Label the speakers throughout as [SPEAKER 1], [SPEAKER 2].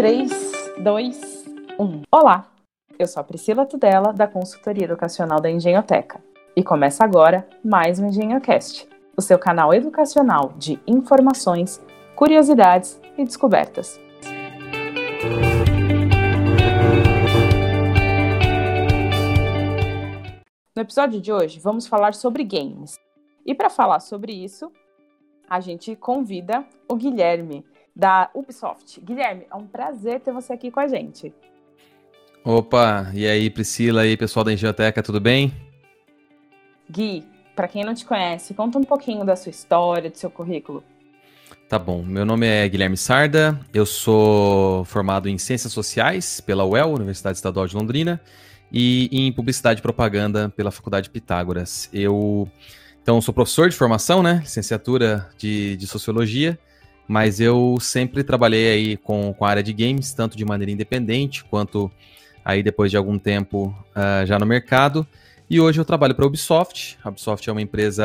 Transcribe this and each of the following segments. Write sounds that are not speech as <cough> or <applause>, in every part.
[SPEAKER 1] 3, 2, 1. Olá, eu sou a Priscila Tudela, da Consultoria Educacional da Engenhoteca. E começa agora mais um EngenhoCast, o seu canal educacional de informações, curiosidades e descobertas. No episódio de hoje, vamos falar sobre games. E para falar sobre isso, a gente convida o Guilherme, da Ubisoft. Guilherme, é um prazer ter você aqui com a gente.
[SPEAKER 2] Opa, e aí Priscila e pessoal da Engenhoteca, tudo bem?
[SPEAKER 1] Gui, para quem não te conhece, conta um pouquinho da sua história, do seu currículo.
[SPEAKER 2] Tá bom, meu nome é Guilherme Sarda, eu sou formado em Ciências Sociais pela UEL, Universidade Estadual de Londrina, e em Publicidade e Propaganda pela Faculdade Pitágoras. Eu, então, sou professor de formação, né, licenciatura de, de Sociologia, mas eu sempre trabalhei aí com, com a área de games, tanto de maneira independente, quanto aí depois de algum tempo uh, já no mercado. E hoje eu trabalho para a Ubisoft. A Ubisoft é uma empresa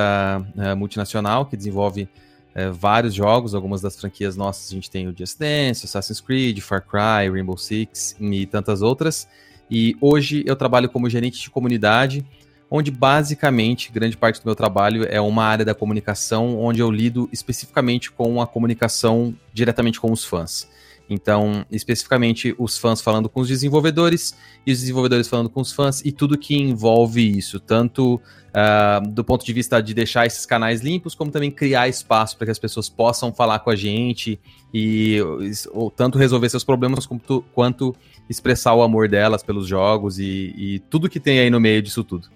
[SPEAKER 2] uh, multinacional que desenvolve uh, vários jogos, algumas das franquias nossas a gente tem o Just Dance, Assassin's Creed, Far Cry, Rainbow Six e tantas outras. E hoje eu trabalho como gerente de comunidade, onde basicamente grande parte do meu trabalho é uma área da comunicação, onde eu lido especificamente com a comunicação diretamente com os fãs. Então, especificamente os fãs falando com os desenvolvedores e os desenvolvedores falando com os fãs e tudo que envolve isso, tanto uh, do ponto de vista de deixar esses canais limpos, como também criar espaço para que as pessoas possam falar com a gente e ou, tanto resolver seus problemas quanto, quanto expressar o amor delas pelos jogos e, e tudo que tem aí no meio disso tudo.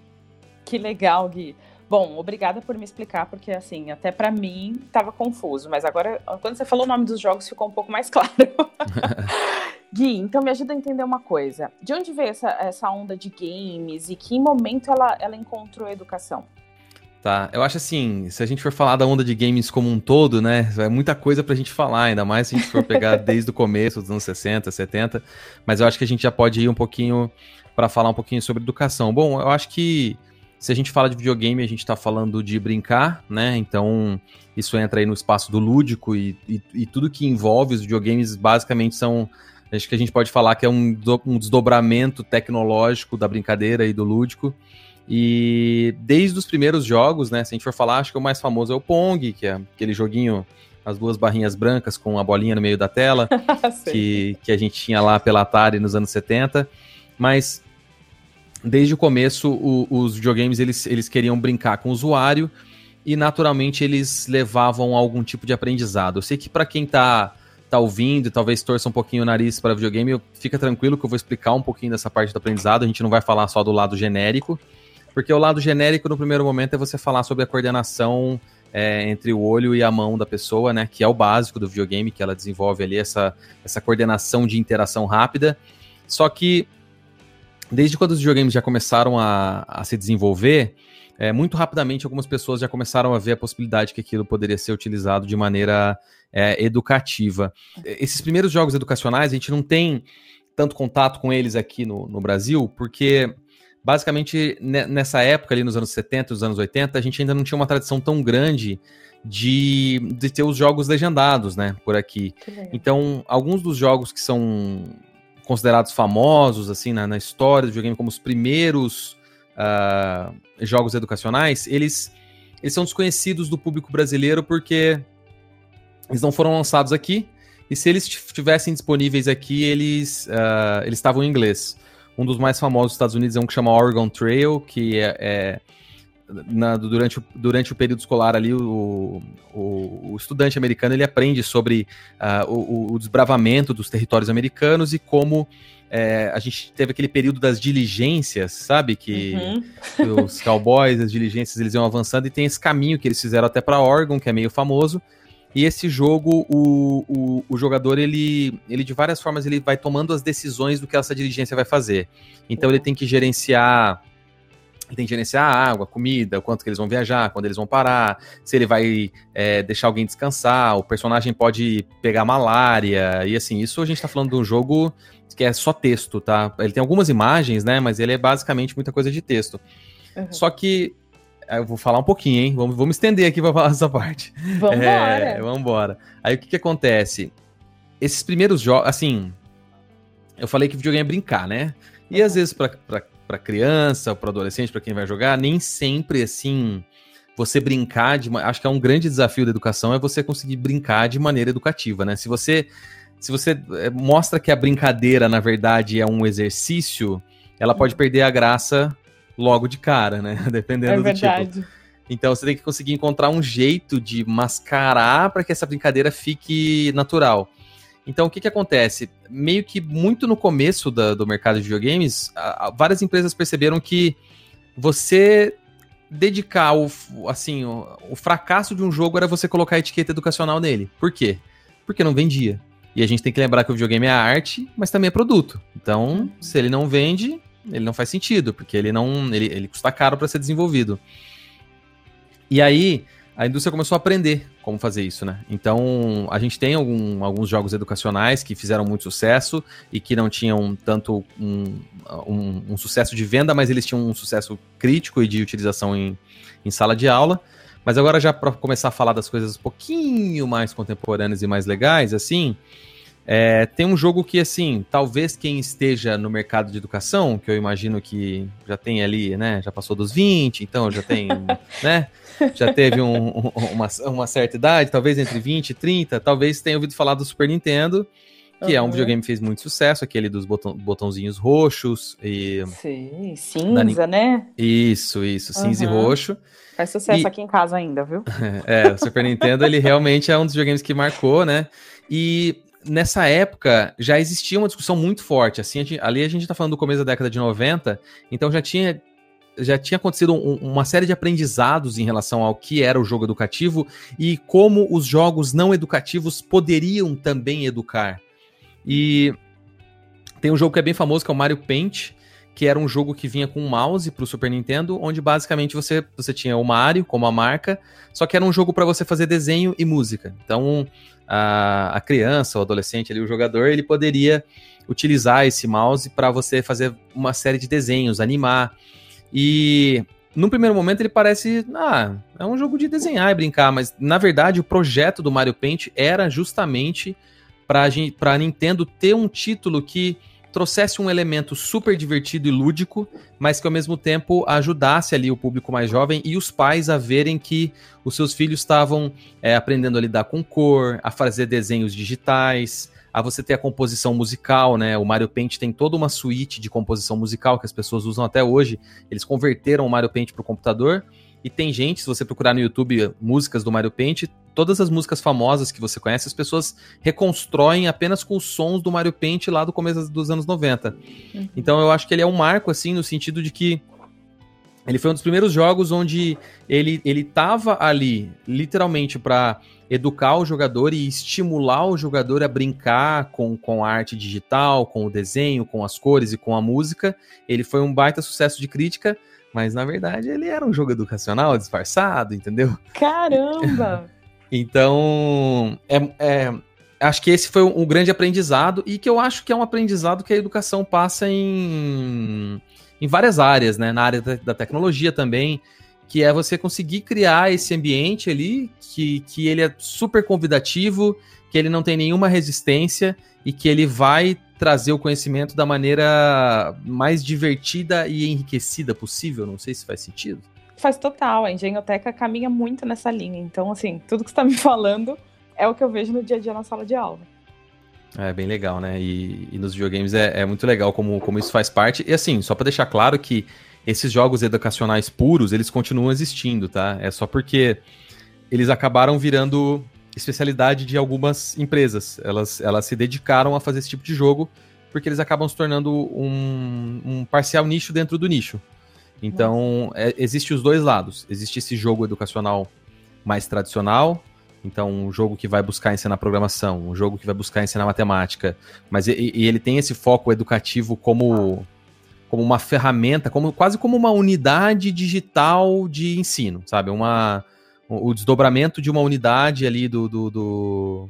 [SPEAKER 1] Que legal, Gui. Bom, obrigada por me explicar, porque assim, até para mim estava confuso, mas agora, quando você falou o nome dos jogos, ficou um pouco mais <laughs> claro. <laughs> Gui, então me ajuda a entender uma coisa. De onde veio essa, essa onda de games e que momento ela, ela encontrou a educação?
[SPEAKER 2] Tá, eu acho assim, se a gente for falar da onda de games como um todo, né, é muita coisa pra gente falar, ainda mais se a gente for pegar <laughs> desde o começo dos anos 60, 70, mas eu acho que a gente já pode ir um pouquinho para falar um pouquinho sobre educação. Bom, eu acho que se a gente fala de videogame, a gente está falando de brincar, né? Então, isso entra aí no espaço do lúdico e, e, e, tudo que envolve os videogames basicamente são. Acho que a gente pode falar que é um, um desdobramento tecnológico da brincadeira e do lúdico. E desde os primeiros jogos, né? Se a gente for falar, acho que o mais famoso é o Pong, que é aquele joguinho, as duas barrinhas brancas com a bolinha no meio da tela, <laughs> que, que a gente tinha lá pela Atari nos anos 70. Mas desde o começo, o, os videogames eles, eles queriam brincar com o usuário e naturalmente eles levavam algum tipo de aprendizado. Eu sei que para quem tá, tá ouvindo e talvez torça um pouquinho o nariz para videogame, fica tranquilo que eu vou explicar um pouquinho dessa parte do aprendizado. A gente não vai falar só do lado genérico, porque o lado genérico no primeiro momento é você falar sobre a coordenação é, entre o olho e a mão da pessoa, né? Que é o básico do videogame, que ela desenvolve ali essa, essa coordenação de interação rápida. Só que desde quando os videogames já começaram a, a se desenvolver, é, muito rapidamente algumas pessoas já começaram a ver a possibilidade que aquilo poderia ser utilizado de maneira é, educativa. Esses primeiros jogos educacionais, a gente não tem tanto contato com eles aqui no, no Brasil, porque basicamente nessa época, ali nos anos 70 e nos anos 80, a gente ainda não tinha uma tradição tão grande de, de ter os jogos legendados, né, por aqui. Então, alguns dos jogos que são considerados famosos assim na, na história do videogame como os primeiros uh, jogos educacionais, eles, eles são desconhecidos do público brasileiro porque eles não foram lançados aqui e se eles estivessem disponíveis aqui, eles uh, eles estavam em inglês. Um dos mais famosos dos Estados Unidos é um que chama Oregon Trail, que é, é na, durante, o, durante o período escolar ali, o, o, o estudante americano ele aprende sobre uh, o, o, desbravamento dos territórios americanos e como é, a gente teve aquele período das diligências, sabe? Que uhum. <laughs> os cowboys, as diligências, eles iam avançando e tem esse caminho que eles fizeram até para Oregon, que é meio famoso. E esse jogo, o, o, o, jogador, ele, ele de várias formas, ele vai tomando as decisões do que essa diligência vai fazer. Então ele tem que gerenciar tem que gerenciar a água, comida, o quanto que eles vão viajar, quando eles vão parar, se ele vai é, deixar alguém descansar, o personagem pode pegar malária, e assim, isso a gente tá falando de um jogo que é só texto, tá? Ele tem algumas imagens, né, mas ele é basicamente muita coisa de texto. Uhum. Só que, eu vou falar um pouquinho, hein, vamos, vamos estender aqui pra falar <laughs> essa parte.
[SPEAKER 1] Vambora!
[SPEAKER 2] É, vambora. Aí o que que acontece? Esses primeiros jogos, assim, eu falei que videogame é brincar, né? E às vezes para criança, para adolescente, para quem vai jogar, nem sempre assim você brincar de, acho que é um grande desafio da educação é você conseguir brincar de maneira educativa, né? Se você se você eh, mostra que a brincadeira na verdade é um exercício, ela pode perder a graça logo de cara, né? <laughs> Dependendo é do tipo. Então você tem que conseguir encontrar um jeito de mascarar para que essa brincadeira fique natural. Então, o que, que acontece? Meio que muito no começo da, do mercado de videogames, a, a, várias empresas perceberam que você dedicar o, assim, o, o, fracasso de um jogo era você colocar a etiqueta educacional nele. Por quê? Porque não vendia. E a gente tem que lembrar que o videogame é arte, mas também é produto. Então, se ele não vende, ele não faz sentido, porque ele não ele, ele custa caro para ser desenvolvido. E aí, a indústria começou a aprender como fazer isso, né? Então, a gente tem algum, alguns jogos educacionais que fizeram muito sucesso e que não tinham tanto um, um, um sucesso de venda, mas eles tinham um sucesso crítico e de utilização em, em sala de aula. Mas agora, já para começar a falar das coisas um pouquinho mais contemporâneas e mais legais, assim, é, tem um jogo que, assim, talvez quem esteja no mercado de educação, que eu imagino que já tem ali, né, já passou dos 20, então já tem, <laughs> né, já teve um, um, uma, uma certa idade, talvez entre 20 e 30, talvez tenha ouvido falar do Super Nintendo, que uhum. é um videogame que fez muito sucesso, aquele dos botão, botãozinhos roxos e...
[SPEAKER 1] Sim, cinza, né?
[SPEAKER 2] Isso, isso, cinza uhum. e roxo.
[SPEAKER 1] Faz sucesso e... aqui em casa ainda, viu? <laughs>
[SPEAKER 2] é, o Super Nintendo, ele realmente é um dos videogames que marcou, né? E nessa época já existia uma discussão muito forte. Assim, a gente, ali a gente está falando do começo da década de 90, então já tinha já tinha acontecido um, uma série de aprendizados em relação ao que era o jogo educativo e como os jogos não educativos poderiam também educar. E tem um jogo que é bem famoso, que é o Mario Paint, que era um jogo que vinha com um mouse para o Super Nintendo, onde basicamente você, você tinha o Mario como a marca, só que era um jogo para você fazer desenho e música. Então, a, a criança, o adolescente ali, o jogador, ele poderia utilizar esse mouse para você fazer uma série de desenhos, animar. E num primeiro momento ele parece, ah, é um jogo de desenhar e brincar, mas na verdade o projeto do Mario Paint era justamente para a Nintendo ter um título que trouxesse um elemento super divertido e lúdico, mas que ao mesmo tempo ajudasse ali o público mais jovem e os pais a verem que os seus filhos estavam é, aprendendo a lidar com cor, a fazer desenhos digitais, a você ter a composição musical, né? O Mario Paint tem toda uma suíte de composição musical que as pessoas usam até hoje. Eles converteram o Mario Paint para o computador e tem gente, se você procurar no YouTube músicas do Mario Paint, todas as músicas famosas que você conhece, as pessoas reconstroem apenas com os sons do Mario Paint lá do começo dos anos 90. Uhum. Então eu acho que ele é um marco, assim, no sentido de que ele foi um dos primeiros jogos onde ele, ele tava ali, literalmente, para educar o jogador e estimular o jogador a brincar com, com a arte digital, com o desenho, com as cores e com a música. Ele foi um baita sucesso de crítica, mas na verdade ele era um jogo educacional disfarçado, entendeu?
[SPEAKER 1] Caramba! <laughs>
[SPEAKER 2] então, é, é, acho que esse foi um, grande aprendizado e que eu acho que é um aprendizado que a educação passa em, em várias áreas, né? Na área da, tecnologia também, que é você conseguir criar esse ambiente ali que, que ele é super convidativo, que ele não tem nenhuma resistência e que ele vai trazer o conhecimento da maneira mais divertida e enriquecida possível. Não sei se faz sentido.
[SPEAKER 1] Faz total. A engenhoteca caminha muito nessa linha. Então, assim, tudo que você está me falando é o que eu vejo no dia a dia na sala de aula.
[SPEAKER 2] É bem legal, né? E, e nos videogames é, é, muito legal como, como isso faz parte. E assim, só para deixar claro que esses jogos educacionais puros, eles continuam existindo, tá? É só porque eles acabaram virando especialidade de algumas empresas. Elas, elas se dedicaram a fazer esse tipo de jogo porque eles acabam se tornando um, um parcial nicho dentro do nicho. Então, é, existe os dois lados. Existe esse jogo educacional mais tradicional, então um jogo que vai buscar ensinar programação, um jogo que vai buscar ensinar matemática, mas e, e ele tem esse foco educativo como como uma ferramenta, como quase como uma unidade digital de ensino, sabe? Uma o desdobramento de uma unidade ali do, do, do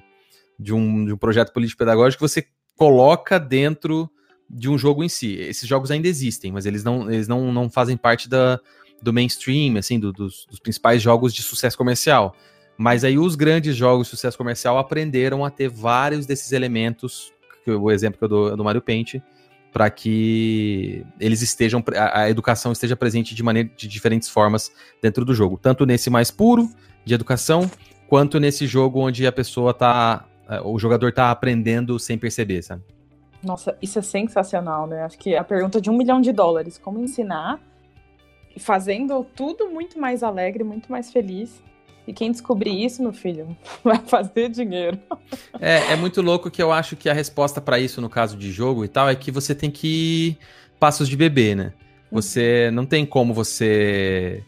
[SPEAKER 2] de, um, de um projeto político-pedagógico que você coloca dentro de um jogo em si. Esses jogos ainda existem, mas eles não, eles não, não fazem parte da, do mainstream, assim, do, dos, dos principais jogos de sucesso comercial. Mas aí os grandes jogos de sucesso comercial aprenderam a ter vários desses elementos que o exemplo que eu dou é do Mario Paint, para que eles estejam, a, a, educação esteja presente de maneira de diferentes formas dentro do jogo, tanto nesse mais puro de educação, quanto nesse jogo onde a pessoa tá, é, o jogador tá aprendendo sem perceber, sabe?
[SPEAKER 1] Nossa, isso é sensacional, né? Acho que a pergunta de um milhão de dólares, como ensinar, fazendo tudo muito mais alegre, muito mais feliz. E quem descobrir isso, meu filho, <laughs> vai fazer dinheiro.
[SPEAKER 2] É, é muito louco que eu acho que a resposta para isso, no caso de jogo e tal, é que você tem que ir passos de bebê, né? Você não tem como você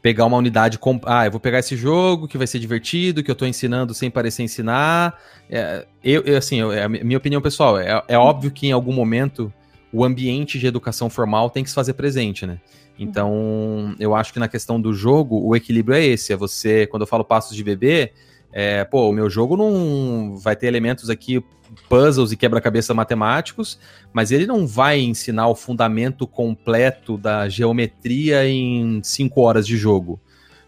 [SPEAKER 2] pegar uma unidade. Com... Ah, eu vou pegar esse jogo que vai ser divertido, que eu tô ensinando sem parecer ensinar. É, eu, eu, assim, eu, é a minha opinião pessoal. É, é óbvio que em algum momento o ambiente de educação formal tem que se fazer presente, né? Então, eu acho que na questão do jogo, o equilíbrio é esse. É você, quando eu falo passos de bebê, é, pô, o meu jogo não vai ter elementos aqui, puzzles e quebra-cabeça matemáticos, mas ele não vai ensinar o fundamento completo da geometria em cinco horas de jogo.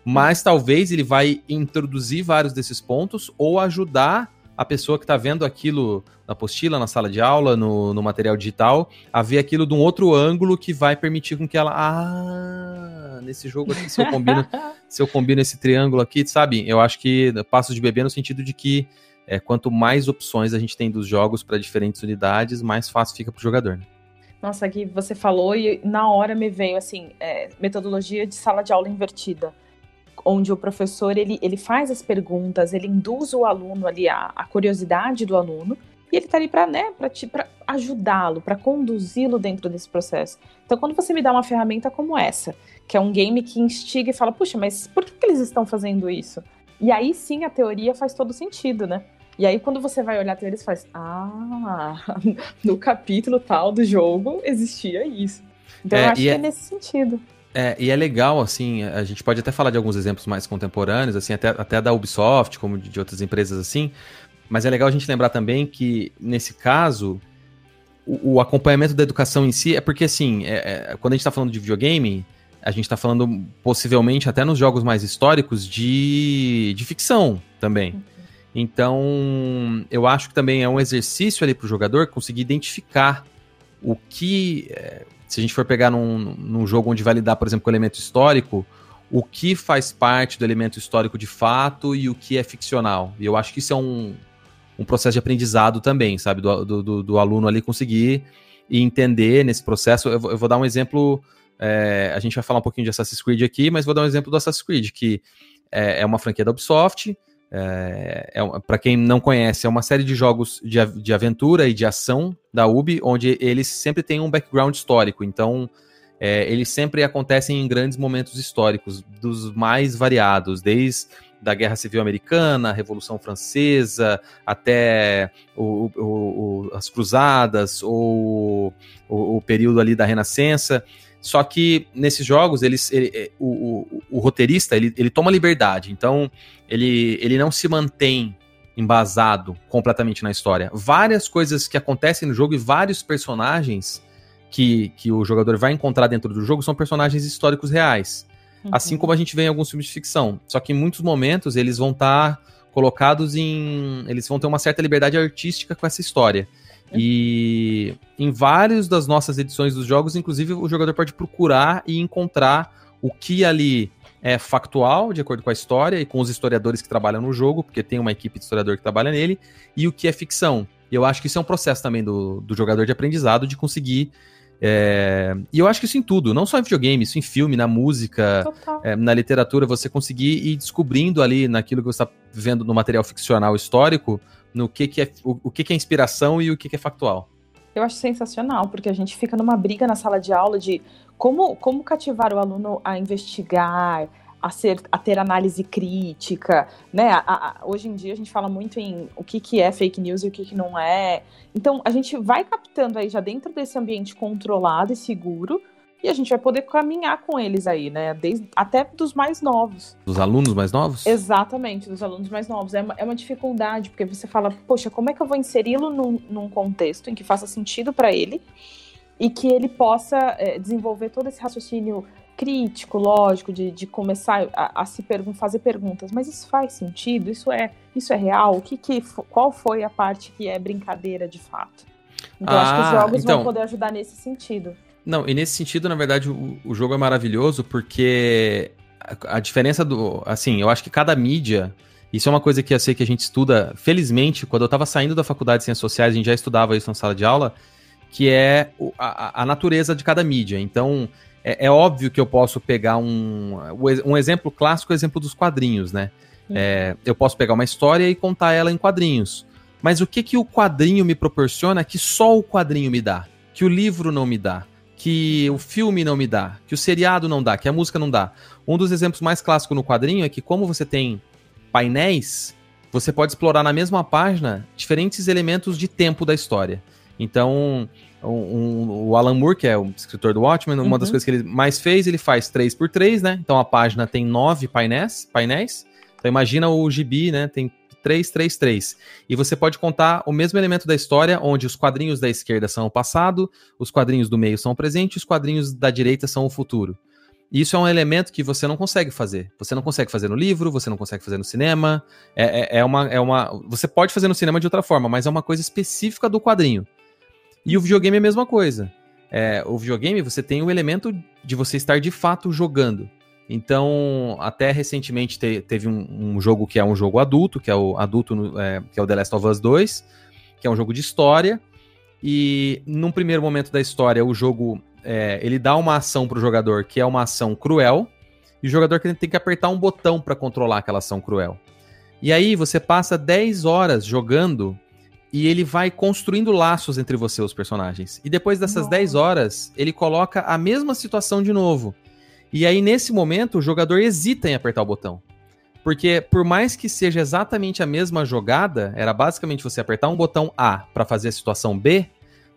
[SPEAKER 2] Mas talvez ele vai introduzir vários desses pontos ou ajudar a pessoa que está vendo aquilo na apostila, na sala de aula, no, no material digital, a ver aquilo de um outro ângulo que vai permitir com que ela. Ah, nesse jogo aqui, se eu combino, se eu combino esse triângulo aqui, sabe? Eu acho que passo de bebê no sentido de que é, quanto mais opções a gente tem dos jogos para diferentes unidades, mais fácil fica para o jogador. Né?
[SPEAKER 1] Nossa, aqui você falou e na hora me veio assim, é, metodologia de sala de aula invertida onde o professor ele, ele faz as perguntas, ele induz o aluno ali a, a curiosidade do aluno e ele está ali para né, para ajudá-lo, para conduzi-lo dentro desse processo. Então, quando você me dá uma ferramenta como essa, que é um game que instiga e fala, puxa, mas por que, que eles estão fazendo isso? E aí sim a teoria faz todo sentido, né? E aí, quando você vai olhar a teoria, você faz, ah, <laughs> no capítulo tal do jogo existia isso. Então, é, eu acho que é... é nesse sentido.
[SPEAKER 2] É, e é legal, assim, a gente pode até falar de alguns exemplos mais contemporâneos, assim, até, até da Ubisoft, como de, de outras empresas assim, mas é legal a gente lembrar também que, nesse caso, o, o acompanhamento da educação em si é porque, assim, é, é, quando a gente está falando de videogame, a gente está falando possivelmente até nos jogos mais históricos de, de ficção também. Então, eu acho que também é um exercício ali para o jogador conseguir identificar o que, é, se a gente for pegar num, num jogo onde vai lidar, por exemplo, com o elemento histórico, o que faz parte do elemento histórico de fato e o que é ficcional. E eu acho que isso é um, um processo de aprendizado também, sabe? Do, do, do aluno ali conseguir e entender nesse processo. Eu, eu vou dar um exemplo. É, a gente vai falar um pouquinho de Assassin's Creed aqui, mas vou dar um exemplo do Assassin's Creed, que é, é uma franquia da Ubisoft. É, é para quem não conhece, é uma série de jogos de, de aventura e de ação da Ubi, onde eles sempre têm um background histórico. Então, é, eles sempre acontecem em grandes momentos históricos, dos mais variados, desde da Guerra Civil Americana, a Revolução Francesa, até o, o, o, as Cruzadas, ou o, período ali da Renascença. Só que nesses jogos, eles, ele, é, o, o, o, roteirista ele, ele toma liberdade, então ele, ele não se mantém embasado completamente na história. Várias coisas que acontecem no jogo e vários personagens que, que o jogador vai encontrar dentro do jogo são personagens históricos reais. Uhum. Assim como a gente vê em alguns filmes de ficção. Só que em muitos momentos eles vão estar tá colocados em. Eles vão ter uma certa liberdade artística com essa história. E em várias das nossas edições dos jogos, inclusive, o jogador pode procurar e encontrar o que ali é factual, de acordo com a história e com os historiadores que trabalham no jogo, porque tem uma equipe de historiador que trabalha nele, e o que é ficção. E eu acho que isso é um processo também do, do jogador de aprendizado, de conseguir. É... E eu acho que isso em tudo, não só em videogame, isso em filme, na música, é, na literatura, você conseguir ir descobrindo ali naquilo que você está vendo no material ficcional histórico, no que, que é o, o que, que é inspiração e o que, que é factual.
[SPEAKER 1] Eu acho sensacional, porque a gente fica numa briga na sala de aula de como, como cativar o aluno a investigar, a, ser, a ter análise crítica, né? A, a, hoje em dia a gente fala muito em o que, que é fake news e o que, que não é. Então a gente vai captando aí já dentro desse ambiente controlado e seguro e a gente vai poder caminhar com eles aí, né? Desde, até dos mais novos.
[SPEAKER 2] Dos alunos mais novos?
[SPEAKER 1] Exatamente, dos alunos mais novos. É uma, é uma dificuldade, porque você fala, poxa, como é que eu vou inseri-lo num, num contexto em que faça sentido para ele e que ele possa é, desenvolver todo esse raciocínio crítico, lógico, de, de começar a, a se pergun fazer perguntas, mas isso faz sentido? Isso é, isso é real? O que, que qual foi a parte que é brincadeira de fato? Então ah, acho que os ah, jogos então... vão poder ajudar nesse sentido.
[SPEAKER 2] Não, e nesse sentido, na verdade, o, o jogo é maravilhoso porque a, a, diferença do. Assim, eu acho que cada mídia. Isso é uma coisa que eu sei que a gente estuda, felizmente, quando eu estava saindo da faculdade de Ciências Sociais, a gente já estudava isso na sala de aula, que é a, a natureza de cada mídia. Então, é, é, óbvio que eu posso pegar um. Um exemplo clássico é o exemplo dos quadrinhos, né? É, eu posso pegar uma história e contar ela em quadrinhos. Mas o que, que o quadrinho me proporciona que só o quadrinho me dá? Que o livro não me dá? Que o filme não me dá? Que o seriado não dá? Que a música não dá? Um dos exemplos mais clássicos no quadrinho é que, como você tem painéis, você pode explorar na mesma página diferentes elementos de tempo da história. Então, um, um, o Alan Moore, que é o escritor do Watchmen, uma das uhum. coisas que ele mais fez, ele faz 3 por 3 né? Então a página tem nove painéis, painéis. Então imagina o gibi, né? Tem 3, 3, 3. E você pode contar o mesmo elemento da história, onde os quadrinhos da esquerda são o passado, os quadrinhos do meio são o presente, os quadrinhos da direita são o futuro. Isso é um elemento que você não consegue fazer. Você não consegue fazer no livro, você não consegue fazer no cinema. É, é, é, uma, é uma. Você pode fazer no cinema de outra forma, mas é uma coisa específica do quadrinho. E o videogame é a mesma coisa. É, o videogame você tem o elemento de você estar de fato jogando. Então, até recentemente te, teve um, um, jogo que é um jogo adulto, que é o adulto, é, que é o The Last of Us 2, que é um jogo de história. E num primeiro momento da história, o jogo é, ele dá uma ação para o jogador que é uma ação cruel, e o jogador tem que apertar um botão para controlar aquela ação cruel. E aí você passa 10 horas jogando e ele vai construindo laços entre você e os personagens. E depois dessas Nossa. 10 horas, ele coloca a mesma situação de novo. E aí, nesse momento, o jogador hesita em apertar o botão. Porque, por mais que seja exatamente a mesma jogada, era basicamente você apertar um botão A para fazer a situação B.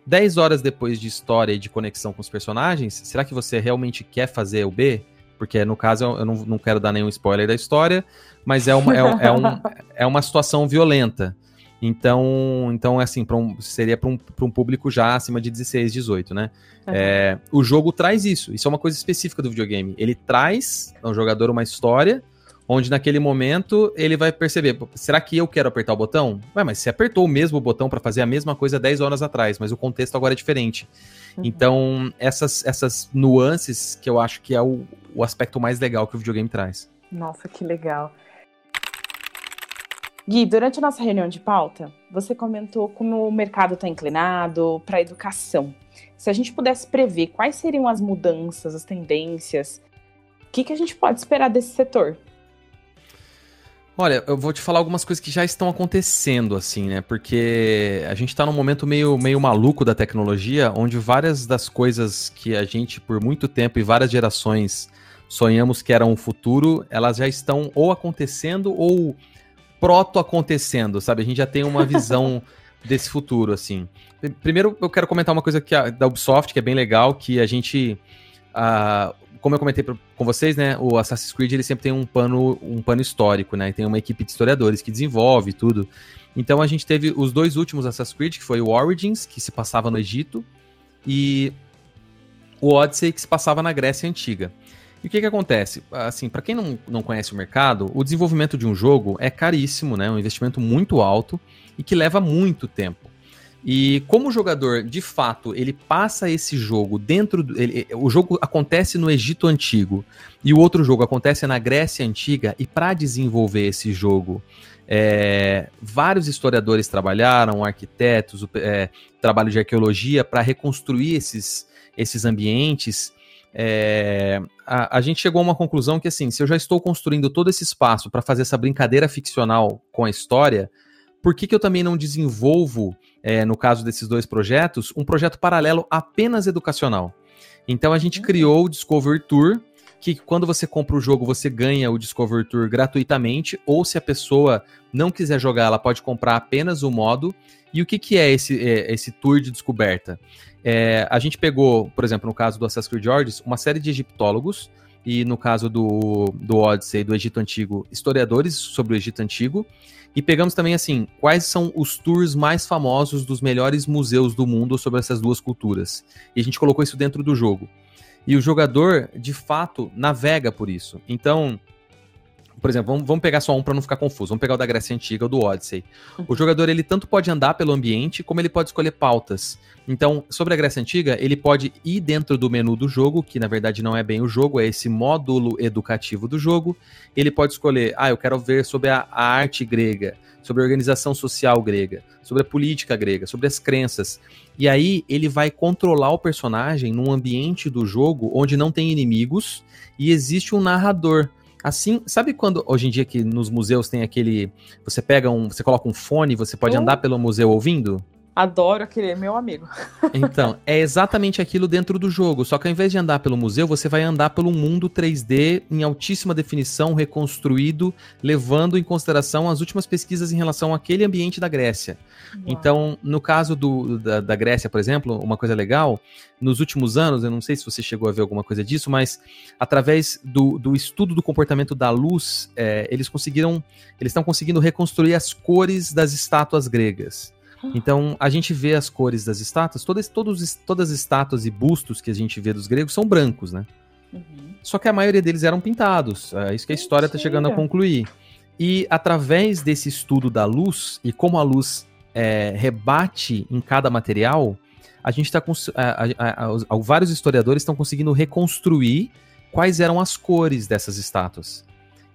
[SPEAKER 2] 10 horas depois de história e de conexão com os personagens, será que você realmente quer fazer o B? Porque, no caso, eu não, não quero dar nenhum spoiler da história, mas é uma, é, é, um, <laughs> é uma situação violenta. Então, então assim, um, seria para um, um público já acima de 16, 18, né? Uhum. É, o jogo traz isso. Isso é uma coisa específica do videogame. Ele traz ao jogador uma história onde naquele momento ele vai perceber, será que eu quero apertar o botão? Ué, mas você apertou o mesmo botão para fazer a mesma coisa 10 horas atrás, mas o contexto agora é diferente. Uhum. Então, essas, essas nuances que eu acho que é o, o aspecto mais legal que o videogame traz.
[SPEAKER 1] Nossa, que legal. Gui, durante a nossa reunião de pauta, você comentou como o mercado está inclinado para a educação. Se a gente pudesse prever quais seriam as mudanças, as tendências, o que, que a gente pode esperar desse setor?
[SPEAKER 2] Olha, eu vou te falar algumas coisas que já estão acontecendo, assim, né? Porque a gente está num momento meio, meio maluco da tecnologia, onde várias das coisas que a gente, por muito tempo e várias gerações, sonhamos que eram o futuro, elas já estão ou acontecendo ou proto acontecendo, sabe? A gente já tem uma <laughs> visão desse futuro, assim. Primeiro, eu quero comentar uma coisa que a, da Ubisoft, que é bem legal, que a gente. Uh, como eu comentei com vocês, né, o Assassin's Creed ele sempre tem um pano, um pano histórico, né? Tem uma equipe de historiadores que desenvolve tudo. Então a gente teve os dois últimos Assassin's Creed, que foi o Origins, que se passava no Egito, e o Odyssey, que se passava na Grécia Antiga. E o que que acontece? Assim, para quem não, não conhece o mercado, o desenvolvimento de um jogo é caríssimo, né? Um investimento muito alto e que leva muito tempo. E como o jogador, de fato, ele passa esse jogo dentro do, ele, o jogo acontece no Egito antigo e o outro jogo acontece na Grécia antiga e para desenvolver esse jogo, é, vários historiadores trabalharam, arquitetos, é, trabalho de arqueologia para reconstruir esses, esses ambientes é, a, a, gente chegou a uma conclusão que, assim, se eu já estou construindo todo esse espaço para fazer essa brincadeira ficcional com a história, por que, que eu também não desenvolvo, é, no caso desses dois projetos, um projeto paralelo apenas educacional? Então a gente uhum. criou o Discover Tour, que quando você compra o jogo, você ganha o Discover Tour gratuitamente, ou se a pessoa não quiser jogar, ela pode comprar apenas o modo. E o que, que é esse, é, esse tour de descoberta? É, a gente pegou, por exemplo, no caso do Assassin's Creed Origins, uma série de egiptólogos, e no caso do, do Odyssey, do Egito Antigo, historiadores sobre o Egito Antigo, e pegamos também, assim, quais são os tours mais famosos dos melhores museus do mundo sobre essas duas culturas. E a gente colocou isso dentro do jogo. E o jogador, de fato, navega por isso. Então, por exemplo, vamos, vamos pegar só um para não ficar confuso. Vamos pegar o da Grécia Antiga, o do Odyssey. O jogador, ele tanto pode andar pelo ambiente, como ele pode escolher pautas. Então, sobre a Grécia Antiga, ele pode ir dentro do menu do jogo, que na verdade não é bem o jogo, é esse módulo educativo do jogo. Ele pode escolher, ah, eu quero ver sobre a, a arte grega, sobre a organização social grega, sobre a política grega, sobre as crenças. E aí ele vai controlar o personagem num ambiente do jogo onde não tem inimigos e existe um narrador. Assim, sabe quando hoje em dia que nos museus tem aquele, você pega um, você coloca um fone, você pode andar pelo museu ouvindo?
[SPEAKER 1] Adoro aquele meu amigo.
[SPEAKER 2] Então, é exatamente aquilo dentro do jogo. Só que ao invés de andar pelo museu, você vai andar pelo mundo 3D em altíssima definição, reconstruído, levando em consideração as últimas pesquisas em relação àquele ambiente da Grécia. Uau. Então, no caso do, da, da, Grécia, por exemplo, uma coisa legal, nos últimos anos, eu não sei se você chegou a ver alguma coisa disso, mas através do, do estudo do comportamento da luz, é, eles conseguiram, eles estão conseguindo reconstruir as cores das estátuas gregas. Então, a gente vê as cores das estátuas, todas, todos, todas as estátuas e bustos que a gente vê dos gregos são brancos, né? Uhum. Só que a maioria deles eram pintados. É isso que a história está chegando a concluir. E através desse estudo da luz e como a luz é, rebate em cada material, a gente está vários historiadores estão conseguindo reconstruir quais eram as cores dessas estátuas.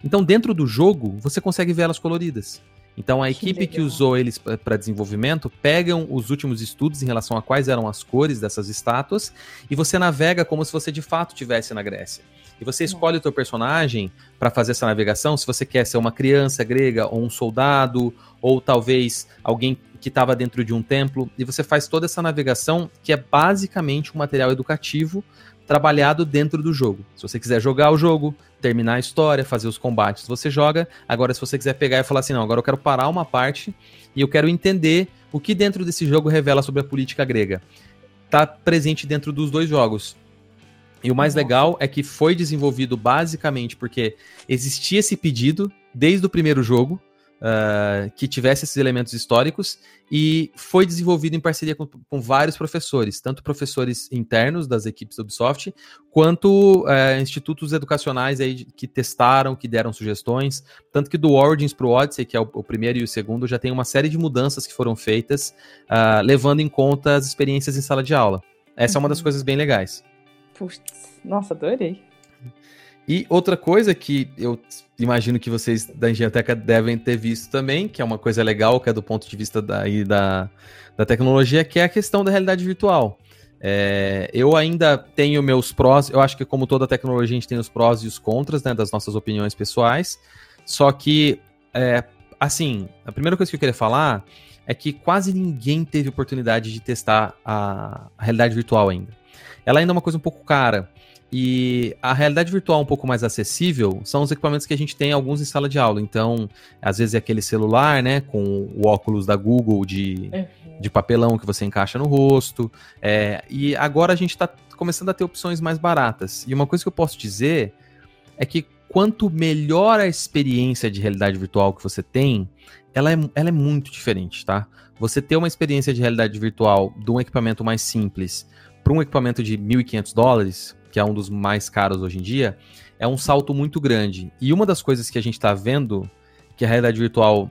[SPEAKER 2] Então, dentro do jogo, você consegue ver elas coloridas. Então a que equipe legal. que usou eles para desenvolvimento pegam os últimos estudos em relação a quais eram as cores dessas estátuas e você navega como se você de fato estivesse na Grécia. E você escolhe o teu personagem para fazer essa navegação, se você quer ser uma criança grega ou um soldado ou talvez alguém que estava dentro de um templo, e você faz toda essa navegação que é basicamente um material educativo trabalhado dentro do jogo. Se você quiser jogar o jogo, terminar a história, fazer os combates, você joga. Agora, se você quiser pegar e falar assim, não, agora eu quero parar uma parte e eu quero entender o que dentro desse jogo revela sobre a política grega. Tá presente dentro dos dois jogos. E o mais legal é que foi desenvolvido basicamente porque existia esse pedido desde o primeiro jogo uh, que tivesse esses elementos históricos e foi desenvolvido em parceria com, com, vários professores, tanto professores internos das equipes da Ubisoft, quanto uh, institutos educacionais aí que testaram, que deram sugestões, tanto que do Origins para o Odyssey, que é o, o, primeiro e o segundo, já tem uma série de mudanças que foram feitas, uh, levando em conta as experiências em sala de aula. Essa uhum. é uma das uhum. coisas bem legais.
[SPEAKER 1] Putz, nossa, adorei.
[SPEAKER 2] E outra coisa que eu imagino que vocês da Engenhoteca devem ter visto também, que é uma coisa legal, que é do ponto de vista daí da, da tecnologia, que é a questão da realidade virtual. É, eu ainda tenho meus prós, eu acho que como toda tecnologia a gente tem os prós e os contras, né, das nossas opiniões pessoais, só que, é, assim, a primeira coisa que eu queria falar é que quase ninguém teve oportunidade de testar a, a realidade virtual ainda. Ela ainda é uma coisa um pouco cara, e a realidade virtual um pouco mais acessível são os equipamentos que a gente tem alguns em sala de aula. Então, às vezes é aquele celular, né, com o óculos da Google de, uhum. de papelão que você encaixa no rosto. É, e agora a gente está começando a ter opções mais baratas. E uma coisa que eu posso dizer é que quanto melhor a experiência de realidade virtual que você tem, ela é, ela é muito diferente, tá? Você ter uma experiência de realidade virtual de um equipamento mais simples para um equipamento de 1.500 dólares, que é um dos mais caros hoje em dia, é um salto muito grande. E uma das coisas que a gente está vendo que a realidade virtual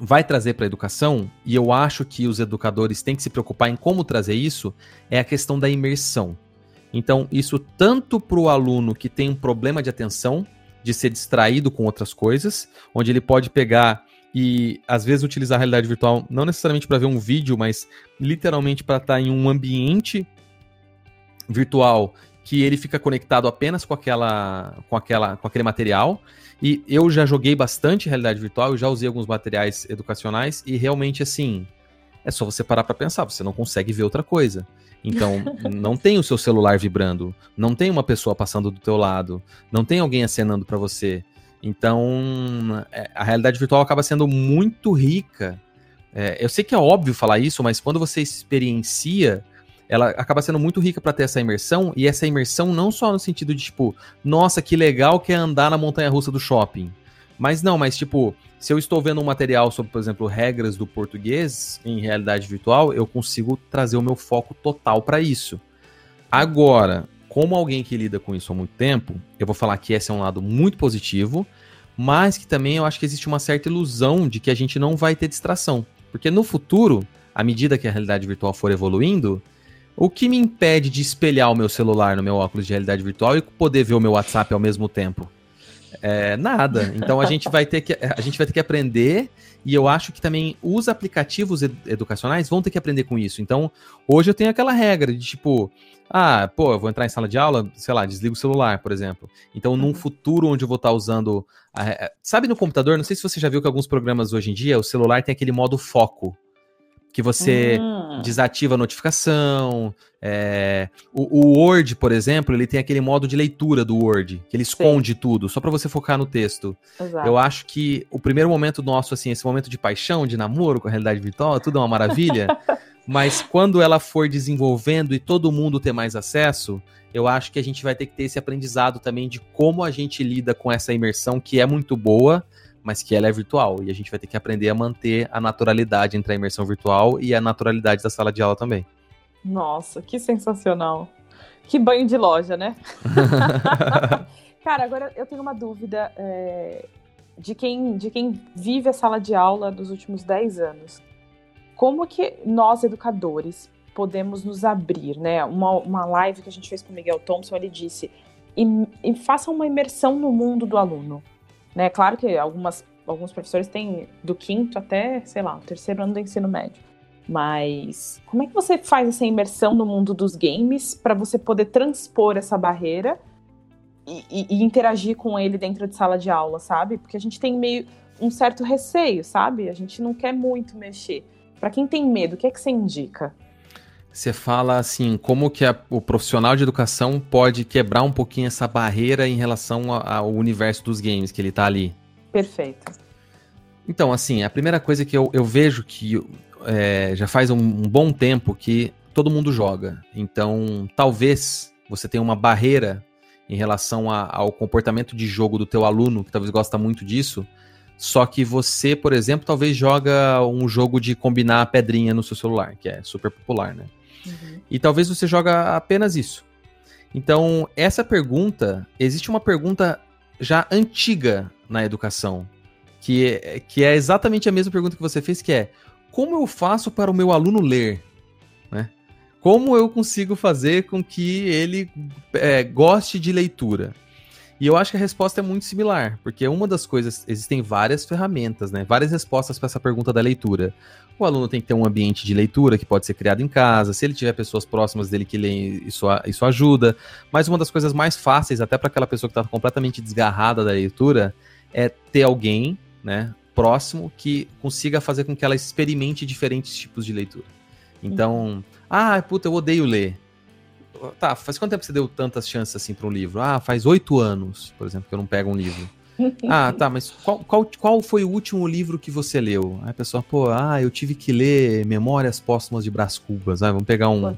[SPEAKER 2] vai trazer para a educação, e eu acho que os educadores têm que se preocupar em como trazer isso, é a questão da imersão. Então, isso tanto para o aluno que tem um problema de atenção, de ser distraído com outras coisas, onde ele pode pegar e às vezes utilizar a realidade virtual não necessariamente para ver um vídeo, mas literalmente para estar tá em um ambiente virtual que ele fica conectado apenas com aquela, com aquela, com aquele material. E eu já joguei bastante realidade virtual, eu já usei alguns materiais educacionais e realmente assim, é só você parar para pensar, você não consegue ver outra coisa. Então, <laughs> não tem o seu celular vibrando, não tem uma pessoa passando do teu lado, não tem alguém acenando para você. Então, é, a realidade virtual acaba sendo muito rica. É, eu sei que é óbvio falar isso, mas quando você experiencia ela acaba sendo muito rica para ter essa imersão, e essa imersão não só no sentido de, tipo, nossa, que legal que é andar na montanha russa do shopping. Mas não, mas tipo, se eu estou vendo um material sobre, por exemplo, regras do português em realidade virtual, eu consigo trazer o meu foco total para isso. Agora, como alguém que lida com isso há muito tempo, eu vou falar que esse é um lado muito positivo, mas que também eu acho que existe uma certa ilusão de que a gente não vai ter distração. Porque no futuro, à medida que a realidade virtual for evoluindo, o que me impede de espelhar o meu celular no meu óculos de realidade virtual e poder ver o meu WhatsApp ao mesmo tempo? É, nada. Então a gente vai ter que a gente vai ter que aprender e eu acho que também os aplicativos ed educacionais vão ter que aprender com isso. Então, hoje eu tenho aquela regra de tipo, ah, pô, eu vou entrar em sala de aula, sei lá, desligo o celular, por exemplo. Então, num uhum. futuro onde eu vou estar usando. A, sabe no computador? Não sei se você já viu que alguns programas hoje em dia, o celular tem aquele modo foco que você hum. desativa a notificação. É, o, o, Word, por exemplo, ele tem aquele modo de leitura do Word, que ele esconde Sim. tudo, só para você focar no texto. Exato. Eu acho que o primeiro momento nosso, assim, esse momento de paixão, de namoro com a realidade virtual, tudo é uma maravilha. <laughs> mas quando ela for desenvolvendo e todo mundo ter mais acesso, eu acho que a gente vai ter que ter esse aprendizado também de como a gente lida com essa imersão que é muito boa, mas que ela é virtual. E a gente vai ter que aprender a manter a naturalidade entre a imersão virtual e a naturalidade da sala de aula também.
[SPEAKER 1] Nossa, que sensacional. Que banho de loja, né? <laughs> Cara, agora eu tenho uma dúvida é, de, quem, de quem vive a sala de aula dos últimos 10 anos. Como que nós, educadores, podemos nos abrir, né? Uma, uma live que a gente fez com o Miguel Thompson, ele disse, e, e faça uma imersão no mundo do aluno. Né? Claro que algumas, alguns professores têm do quinto até, sei lá, o terceiro ano do ensino médio. Mas como é que você faz essa imersão no mundo dos games para você poder transpor essa barreira e, e, e, interagir com ele dentro de sala de aula, sabe? Porque a gente tem meio um certo receio, sabe? A gente não quer muito mexer. Para quem tem medo, o que é que você indica?
[SPEAKER 2] Você fala assim, como que a, o profissional de educação pode quebrar um pouquinho essa barreira em relação a, ao universo dos games que ele tá ali.
[SPEAKER 1] Perfeito.
[SPEAKER 2] Então, assim, a primeira coisa que eu, eu vejo que é, já faz um, um, bom tempo que todo mundo joga. Então, talvez você tenha uma barreira em relação a, ao comportamento de jogo do teu aluno, que talvez gosta muito disso, só que você, por exemplo, talvez joga um jogo de combinar a pedrinha no seu celular, que é super popular, né? Uhum. E talvez você joga apenas isso. Então, essa pergunta, existe uma pergunta já antiga na educação, que é, que é exatamente a mesma pergunta que você fez, que é como eu faço para o meu aluno ler? Né? Como eu consigo fazer com que ele é, goste de leitura? E eu acho que a resposta é muito similar, porque uma das coisas, existem várias ferramentas, né? Várias respostas para essa pergunta da leitura. O aluno tem que ter um ambiente de leitura que pode ser criado em casa. Se ele tiver pessoas próximas dele que leem, isso, isso ajuda. Mas uma das coisas mais fáceis, até para aquela pessoa que está completamente desgarrada da leitura, é ter alguém, né, próximo que consiga fazer com que ela experimente diferentes tipos de leitura. Então, uhum. ah, puta, eu odeio ler. Tá, faz quanto tempo você deu tantas chances assim para um livro? Ah, faz oito anos, por exemplo, que eu não pego um livro. Ah, tá, mas qual, qual, qual foi o último livro que você leu? Aí a pessoa, pô, ah, eu tive que ler Memórias Póstumas de Brás Cubas. Ah, vamos pegar um,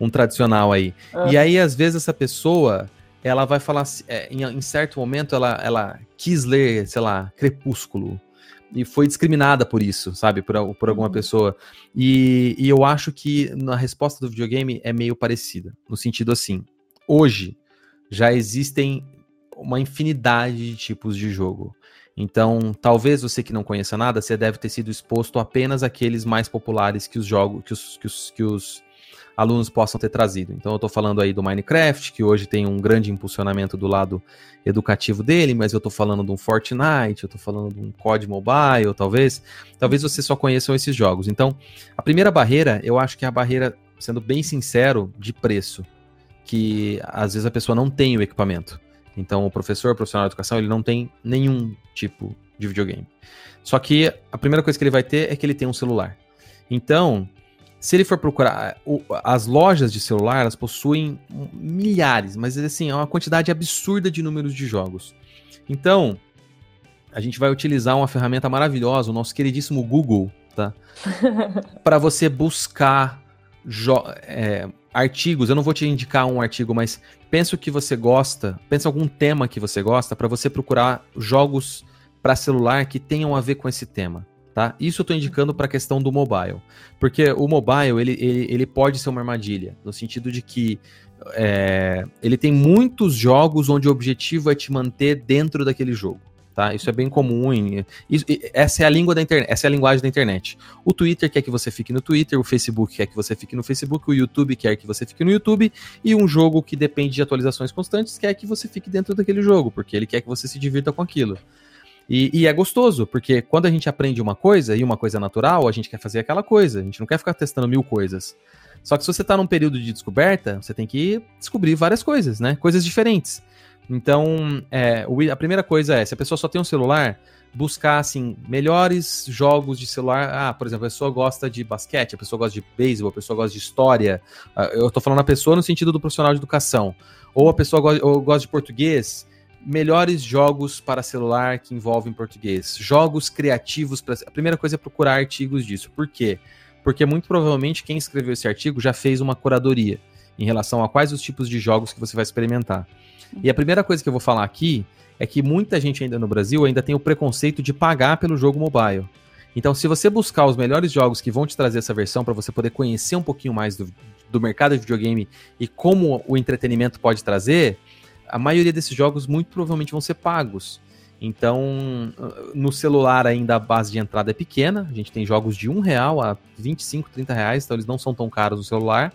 [SPEAKER 2] um tradicional aí. Ah. E aí, às vezes, essa pessoa, ela vai falar, é, em, em, certo momento, ela, ela quis ler, sei lá, Crepúsculo. E foi discriminada por isso, sabe? Por, por alguma uhum. pessoa. E, e eu acho que na resposta do videogame é meio parecida. No sentido assim, hoje já existem uma infinidade de tipos de jogo. Então, talvez você que não conheça nada, você deve ter sido exposto apenas àqueles mais populares que os jogos, que os, que os, que os alunos possam ter trazido. Então, eu estou falando aí do Minecraft, que hoje tem um grande impulsionamento do lado educativo dele, mas eu estou falando de um Fortnite, eu estou falando de um COD Mobile, talvez. Talvez você só conheçam esses jogos. Então, a primeira barreira, eu acho que é a barreira, sendo bem sincero, de preço. Que às vezes a pessoa não tem o equipamento. Então, o professor, o profissional de educação, ele não tem nenhum tipo de videogame. Só que a primeira coisa que ele vai ter é que ele tem um celular. Então, se ele for procurar, as lojas de celular, elas possuem milhares, mas assim, é uma quantidade absurda de números de jogos. Então, a gente vai utilizar uma ferramenta maravilhosa, o nosso queridíssimo Google, tá? <laughs> Para você buscar é, artigos, eu não vou te indicar um artigo, mas pensa o que você gosta, pensa algum tema que você gosta para você procurar jogos para celular que tenham a ver com esse tema. Tá? Isso eu estou indicando para a questão do mobile, porque o mobile ele, ele, ele pode ser uma armadilha, no sentido de que é, ele tem muitos jogos onde o objetivo é te manter dentro daquele jogo. Tá? Isso é bem comum. Isso, essa é a língua da internet, essa é a linguagem da internet. O Twitter quer que você fique no Twitter, o Facebook quer que você fique no Facebook, o YouTube quer que você fique no YouTube, e um jogo que depende de atualizações constantes quer que você fique dentro daquele jogo, porque ele quer que você se divirta com aquilo. E, e, é gostoso, porque quando a gente aprende uma coisa e uma coisa natural, a gente quer fazer aquela coisa. A gente não quer ficar testando mil coisas. Só que se você está num período de descoberta, você tem que descobrir várias coisas, né? Coisas diferentes. Então, é, a primeira coisa é, se a pessoa só tem um celular, buscar, assim, melhores jogos de celular. Ah, por exemplo, a pessoa gosta de basquete, a pessoa gosta de beisebol, a pessoa gosta de história. Ah, eu tô falando a pessoa no sentido do profissional de educação. Ou a pessoa gosta, ou gosta de português, melhores jogos para celular que envolvem português. Jogos criativos. Pra... A primeira coisa é procurar artigos disso. Por quê? Porque muito provavelmente quem escreveu esse artigo já fez uma curadoria em relação a quais os tipos de jogos que você vai experimentar. E a primeira coisa que eu vou falar aqui é que muita gente ainda no Brasil ainda tem o preconceito de pagar pelo jogo mobile. Então, se você buscar os melhores jogos que vão te trazer essa versão para você poder conhecer um pouquinho mais do, do mercado de videogame e como o entretenimento pode trazer, a maioria desses jogos muito provavelmente vão ser pagos. Então, no celular ainda a base de entrada é pequena, a gente tem jogos de um real a 25, 30 reais, então eles não são tão caros no celular.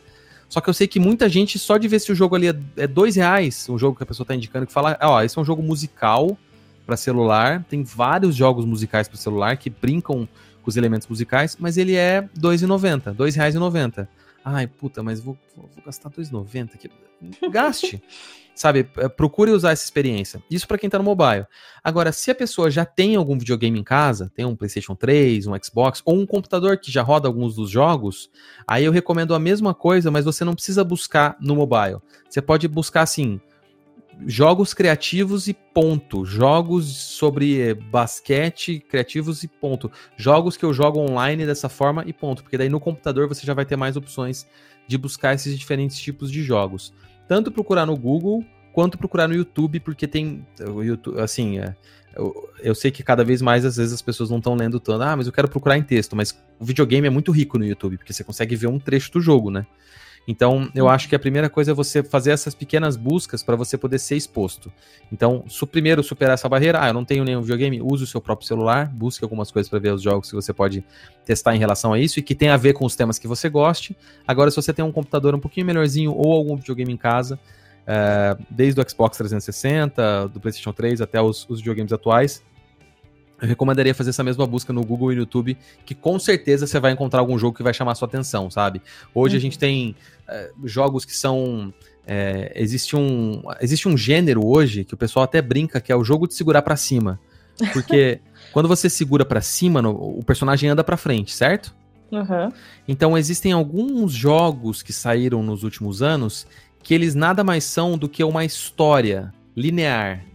[SPEAKER 2] Só que eu sei que muita gente, só de ver se o jogo ali é, é dois reais, um jogo que a pessoa tá indicando, que fala, ó, esse é um jogo musical para celular, tem vários jogos musicais para celular que brincam com os elementos musicais, mas ele é R$ 2,90, R$ 2,90. Ai, puta, mas vou, vou gastar R$ 2,90 aqui. Gaste. <laughs> Sabe, é, procure usar essa experiência. Isso para quem tá no mobile. Agora, se a pessoa já tem algum videogame em casa, tem um PlayStation 3, um Xbox ou um computador que já roda alguns dos jogos, aí eu recomendo a mesma coisa, mas você não precisa buscar no mobile. Você pode buscar assim, jogos criativos e ponto. Jogos sobre eh, basquete criativos e ponto. Jogos que eu jogo online dessa forma e ponto. Porque daí no computador você já vai ter mais opções de buscar esses diferentes tipos de jogos tanto procurar no Google quanto procurar no YouTube, porque tem. O YouTube, assim, é, eu, eu, sei que cada vez mais, às vezes, as pessoas não estão lendo tanto. Ah, mas eu quero procurar em texto. Mas o videogame é muito rico no YouTube, porque você consegue ver um trecho do jogo, né? Então, eu acho que a primeira coisa é você fazer essas pequenas buscas para você poder ser exposto. Então, su primeiro superar essa barreira. Ah, eu não tenho nenhum videogame, use o seu próprio celular, busque algumas coisas para ver os jogos que você pode testar em relação a isso e que tem a ver com os temas que você goste. Agora, se você tem um computador um pouquinho melhorzinho ou algum videogame em casa, é, desde o Xbox 360, do PlayStation 3 até os, os videogames atuais, eu recomendaria fazer essa mesma busca no Google e no YouTube, que com certeza você vai encontrar algum jogo que vai chamar sua atenção, sabe? Hoje uhum. a gente tem é, jogos que são. É, existe, um, existe um gênero hoje que o pessoal até brinca que é o jogo de segurar para cima. Porque <laughs> quando você segura para cima, no, o personagem anda para frente, certo?
[SPEAKER 1] Uhum.
[SPEAKER 2] Então existem alguns jogos que saíram nos últimos anos que eles nada mais são do que uma história linear.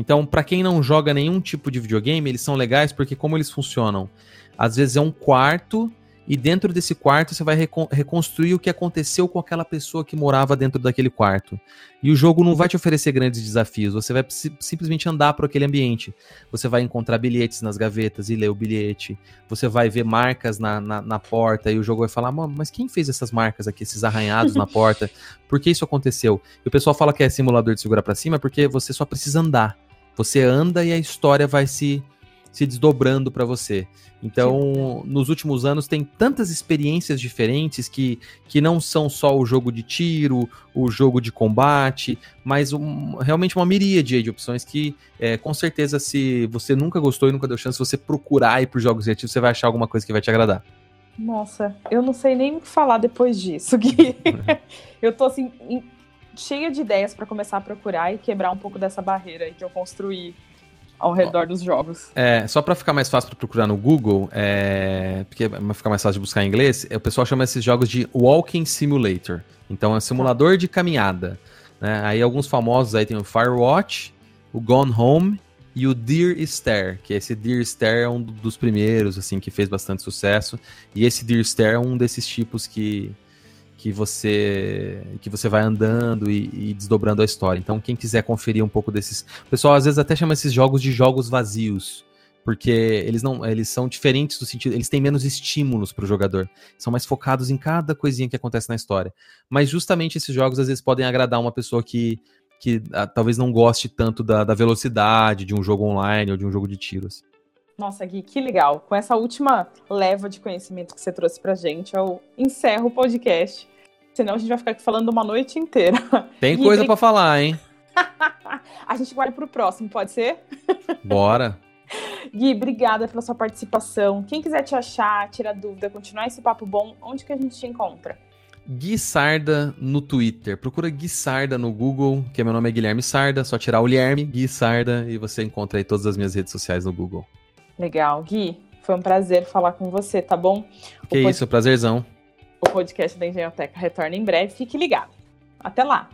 [SPEAKER 2] Então, para quem não joga nenhum tipo de videogame, eles são legais porque como eles funcionam? Às vezes é um quarto e dentro desse quarto você vai recon reconstruir o que aconteceu com aquela pessoa que morava dentro daquele quarto. E o jogo não vai te oferecer grandes desafios, você vai simplesmente andar por aquele ambiente. Você vai encontrar bilhetes nas gavetas e ler o bilhete. Você vai ver marcas na, na, na porta e o jogo vai falar: mas quem fez essas marcas aqui, esses arranhados na porta? Por que isso aconteceu? E o pessoal fala que é simulador de segurar para cima porque você só precisa andar. Você anda e a história vai se, se desdobrando para você. Então, nos últimos anos tem tantas experiências diferentes que, que não são só o jogo de tiro, o jogo de combate, mas um, realmente uma miríade de opções que, é, com certeza, se você nunca gostou e nunca deu chance, se você procurar ir por jogos criativos, você vai achar alguma coisa que vai te agradar.
[SPEAKER 1] Nossa, eu não sei nem o que falar depois disso, Gui. <laughs> eu tô assim, cheia de ideias para começar a procurar e quebrar um pouco dessa barreira que eu construí ao redor dos jogos.
[SPEAKER 2] É, só para ficar mais fácil para procurar no Google, é, porque vai ficar mais fácil de buscar em inglês, é, o pessoal chama esses jogos de Walking Simulator. Então é um simulador de caminhada. Né? Aí alguns famosos aí tem o Firewatch, o Gone Home e o Deer Stare, que esse Deer Stare é um dos primeiros assim que fez bastante sucesso. E esse Deer Stare é um desses tipos que que você que você vai andando e, e, desdobrando a história. Então, quem quiser conferir um pouco desses. O pessoal às vezes até chama esses jogos de jogos vazios. porque eles não, eles são diferentes do sentido, eles têm menos estímulos para o jogador, são mais focados em cada coisinha que acontece na história. Mas justamente esses jogos às vezes podem agradar uma pessoa que, que ah, talvez não goste tanto da, da, velocidade de um jogo online ou de um jogo de tiros.
[SPEAKER 1] Nossa, Gui, que legal. Com essa última leva de conhecimento que você trouxe pra gente, eu encerro o podcast. Senão a gente vai ficar aqui falando uma noite inteira.
[SPEAKER 2] Tem Gui, <laughs> coisa para falar, hein? <laughs>
[SPEAKER 1] a gente guarda pro próximo, pode ser? <laughs>
[SPEAKER 2] Bora.
[SPEAKER 1] Gui, obrigada pela sua participação. Quem quiser te achar, tirar dúvida, continuar esse papo bom, onde que a gente te encontra?
[SPEAKER 2] Gui Sarda no Twitter. Procura Gui Sarda no Google, que meu nome é Guilherme Sarda. Só tirar o Guilherme, Gui Sarda, e você encontra aí todas as minhas redes sociais no Google.
[SPEAKER 1] Legal. Gui, foi um prazer falar com você, tá bom?
[SPEAKER 2] Que o isso, pod... prazerzão.
[SPEAKER 1] O podcast da Engenhoteca retorna em breve. Fique ligado. Até lá.